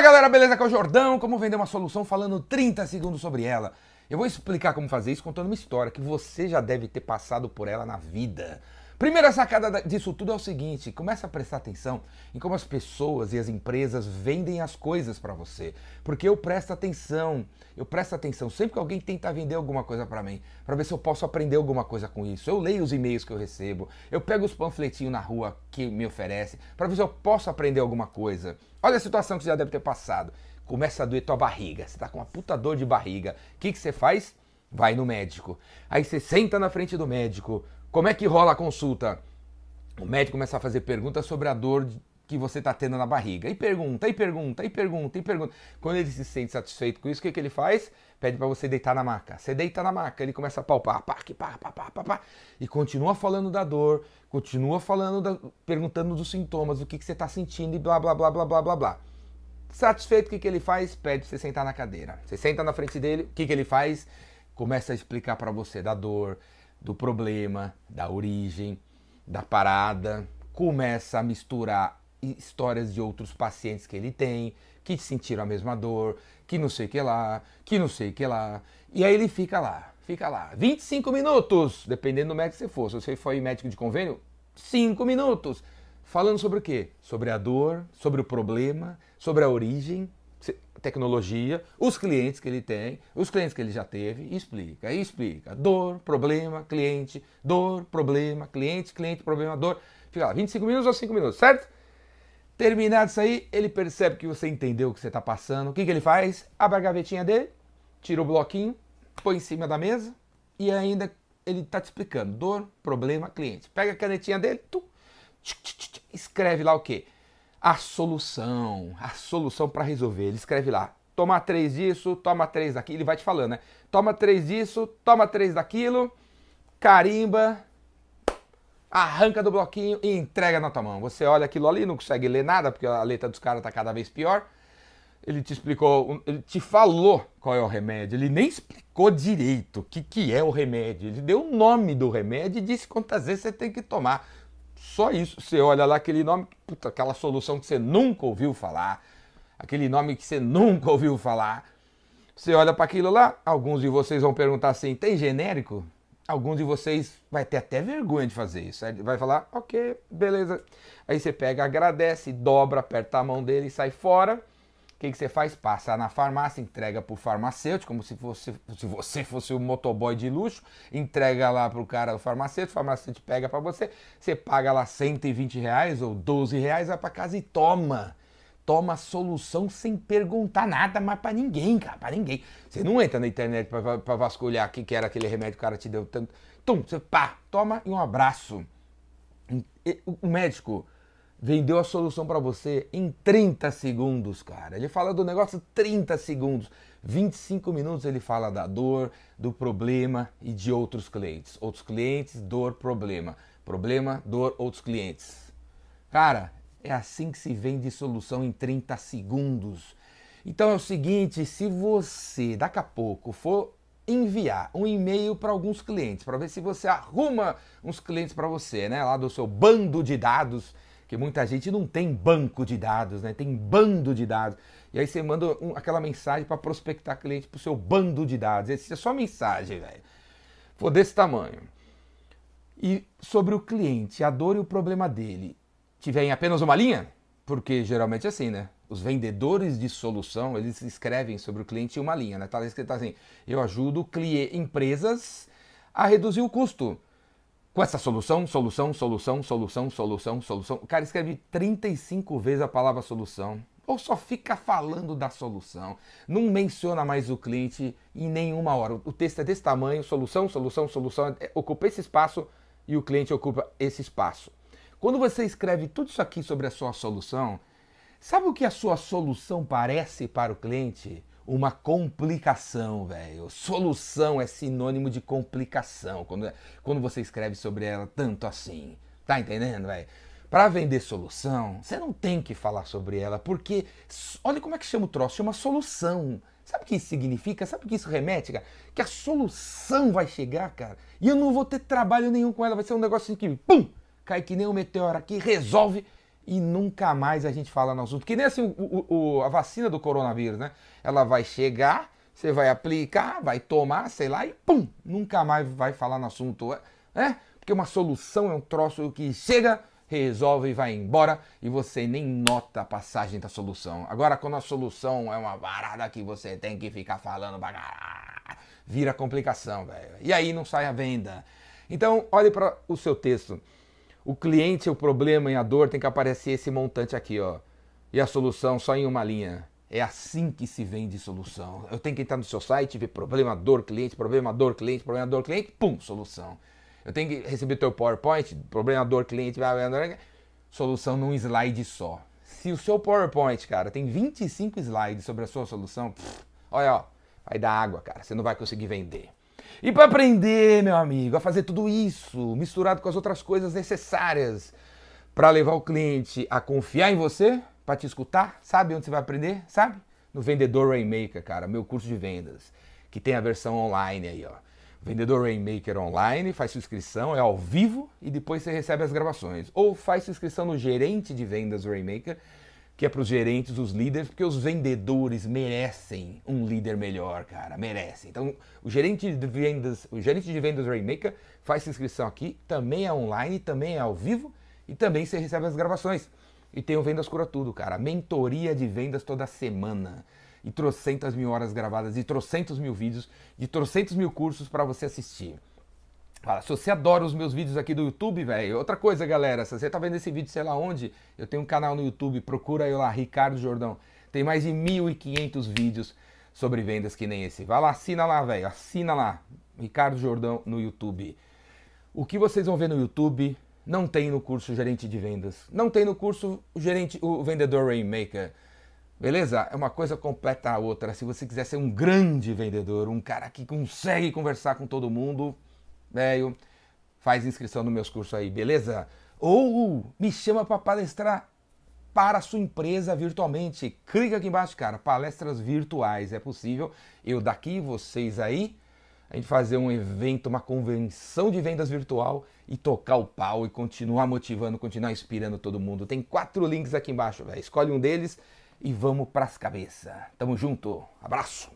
Fala galera, beleza? Aqui é o Jordão. Como vender uma solução falando 30 segundos sobre ela. Eu vou explicar como fazer isso contando uma história que você já deve ter passado por ela na vida. Primeira sacada disso tudo é o seguinte: começa a prestar atenção em como as pessoas e as empresas vendem as coisas para você. Porque eu presto atenção, eu presto atenção sempre que alguém tenta vender alguma coisa para mim, para ver se eu posso aprender alguma coisa com isso. Eu leio os e-mails que eu recebo, eu pego os panfletinhos na rua que me oferece, para ver se eu posso aprender alguma coisa. Olha a situação que você já deve ter passado. Começa a doer tua barriga, você tá com uma puta dor de barriga. O que, que você faz? Vai no médico. Aí você senta na frente do médico, como é que rola a consulta? O médico começa a fazer perguntas sobre a dor que você está tendo na barriga. E pergunta, e pergunta, e pergunta, e pergunta. Quando ele se sente satisfeito com isso, o que, que ele faz? Pede para você deitar na maca. Você deita na maca, ele começa a palpar, pá, pá, pá, pá, pá, pá, e continua falando da dor, continua falando, da, perguntando dos sintomas, o que, que você está sentindo e blá, blá, blá, blá, blá, blá, blá. Satisfeito, o que, que ele faz? Pede para você sentar na cadeira. Você senta na frente dele, o que, que ele faz? Começa a explicar para você da dor, do problema, da origem, da parada, começa a misturar histórias de outros pacientes que ele tem, que sentiram a mesma dor, que não sei o que lá, que não sei o que lá. E aí ele fica lá, fica lá. 25 minutos, dependendo do médico que você for. Se você for médico de convênio, 5 minutos. Falando sobre o quê? Sobre a dor, sobre o problema, sobre a origem, tecnologia, os clientes que ele tem, os clientes que ele já teve, e explica, e explica. Dor, problema, cliente, dor, problema, cliente, cliente, problema, dor. Fica lá, 25 minutos ou 5 minutos, certo? Terminado isso aí, ele percebe que você entendeu o que você está passando. O que, que ele faz? Abre a gavetinha dele, tira o bloquinho, põe em cima da mesa e ainda ele está te explicando. Dor, problema, cliente. Pega a canetinha dele, tu, escreve lá o quê? A solução, a solução para resolver. Ele escreve lá, toma três disso, toma três daquilo, ele vai te falando, né? Toma três disso, toma três daquilo, carimba, arranca do bloquinho e entrega na tua mão. Você olha aquilo ali, não consegue ler nada, porque a letra dos caras tá cada vez pior. Ele te explicou, ele te falou qual é o remédio, ele nem explicou direito o que, que é o remédio. Ele deu o nome do remédio e disse quantas vezes você tem que tomar. Só isso. Você olha lá aquele nome, puta, aquela solução que você nunca ouviu falar, aquele nome que você nunca ouviu falar. Você olha para aquilo lá, alguns de vocês vão perguntar assim: tem genérico? Alguns de vocês vai ter até vergonha de fazer isso. Vai falar, ok, beleza. Aí você pega, agradece, dobra, aperta a mão dele e sai fora que, que você faz? Passa na farmácia, entrega para o farmacêutico, como se, fosse, se você fosse um motoboy de luxo, entrega lá para o cara do farmacêutico, o farmacêutico pega para você, você paga lá 120 reais ou 12 reais, vai para casa e toma. Toma a solução sem perguntar nada mais para ninguém, cara, para ninguém. Você não entra na internet para vasculhar o que, que era aquele remédio que o cara te deu tanto. Tum, você pá, toma e um abraço. O médico vendeu a solução para você em 30 segundos, cara. Ele fala do negócio 30 segundos. 25 minutos ele fala da dor, do problema e de outros clientes. Outros clientes, dor, problema. Problema, dor, outros clientes. Cara, é assim que se vende solução em 30 segundos. Então é o seguinte, se você daqui a pouco for enviar um e-mail para alguns clientes, para ver se você arruma uns clientes para você, né, lá do seu bando de dados, que muita gente não tem banco de dados, né? Tem bando de dados. E aí você manda um, aquela mensagem para prospectar cliente para o seu bando de dados. Essa é só mensagem, velho. For desse tamanho. E sobre o cliente, a dor e o problema dele, tiver em apenas uma linha, porque geralmente é assim, né? Os vendedores de solução, eles escrevem sobre o cliente em uma linha, né? Tá escrito assim: eu ajudo empresas a reduzir o custo com essa solução, solução, solução, solução, solução, solução. O cara escreve 35 vezes a palavra solução. Ou só fica falando da solução. Não menciona mais o cliente em nenhuma hora. O texto é desse tamanho, solução, solução, solução. É, ocupa esse espaço e o cliente ocupa esse espaço. Quando você escreve tudo isso aqui sobre a sua solução, sabe o que a sua solução parece para o cliente? Uma complicação, velho. Solução é sinônimo de complicação quando, quando você escreve sobre ela tanto assim. Tá entendendo, velho? Para vender solução, você não tem que falar sobre ela, porque olha como é que chama o troço, chama solução. Sabe o que isso significa? Sabe o que isso remete, cara? Que a solução vai chegar, cara, e eu não vou ter trabalho nenhum com ela, vai ser um negócio assim que, pum, cai que nem um meteoro aqui, resolve e nunca mais a gente fala no assunto. Que nem assim o, o, a vacina do coronavírus, né? Ela vai chegar, você vai aplicar, vai tomar, sei lá, e pum, nunca mais vai falar no assunto. É? Porque uma solução é um troço que chega, resolve e vai embora e você nem nota a passagem da solução. Agora, quando a solução é uma parada que você tem que ficar falando, vira complicação, velho. E aí não sai a venda. Então, olhe para o seu texto. O cliente, o problema e a dor tem que aparecer esse montante aqui, ó. E a solução só em uma linha. É assim que se vende solução. Eu tenho que entrar no seu site, ver problema, dor, cliente, problema, dor, cliente, problema, dor, cliente, pum, solução. Eu tenho que receber teu PowerPoint, problema dor cliente, solução num slide só. Se o seu PowerPoint, cara, tem 25 slides sobre a sua solução, pff, olha, ó, vai dar água, cara, você não vai conseguir vender. E para aprender, meu amigo, a fazer tudo isso, misturado com as outras coisas necessárias para levar o cliente a confiar em você, para te escutar, sabe onde você vai aprender? Sabe? No Vendedor Rainmaker, cara, meu curso de vendas, que tem a versão online aí, ó. Vendedor Rainmaker Online, faz sua inscrição, é ao vivo e depois você recebe as gravações. Ou faz sua inscrição no gerente de vendas Rainmaker, que é para os gerentes, os líderes, porque os vendedores merecem um líder melhor, cara, merecem. Então, o gerente de vendas, o gerente de vendas Rainmaker faz inscrição aqui, também é online, também é ao vivo e também você recebe as gravações. E tem o Vendas Cura Tudo, cara, mentoria de vendas toda semana e trocentas mil horas gravadas e trocentos mil vídeos de trocentos mil cursos para você assistir. Fala, se você adora os meus vídeos aqui do YouTube, velho. Outra coisa, galera, se você tá vendo esse vídeo, sei lá onde, eu tenho um canal no YouTube, procura eu lá, Ricardo Jordão. Tem mais de 1.500 vídeos sobre vendas que nem esse. Vai lá, assina lá, velho. Assina lá, Ricardo Jordão no YouTube. O que vocês vão ver no YouTube não tem no curso Gerente de Vendas. Não tem no curso o gerente, o Vendedor Rainmaker. Beleza? É uma coisa completa a outra. Se você quiser ser um grande vendedor, um cara que consegue conversar com todo mundo, velho, faz inscrição nos meus cursos aí, beleza? Ou me chama para palestrar para a sua empresa virtualmente. Clica aqui embaixo, cara, palestras virtuais, é possível. Eu daqui, vocês aí, a gente fazer um evento, uma convenção de vendas virtual e tocar o pau e continuar motivando, continuar inspirando todo mundo. Tem quatro links aqui embaixo, velho. Escolhe um deles e vamos pras cabeças. Tamo junto. Abraço.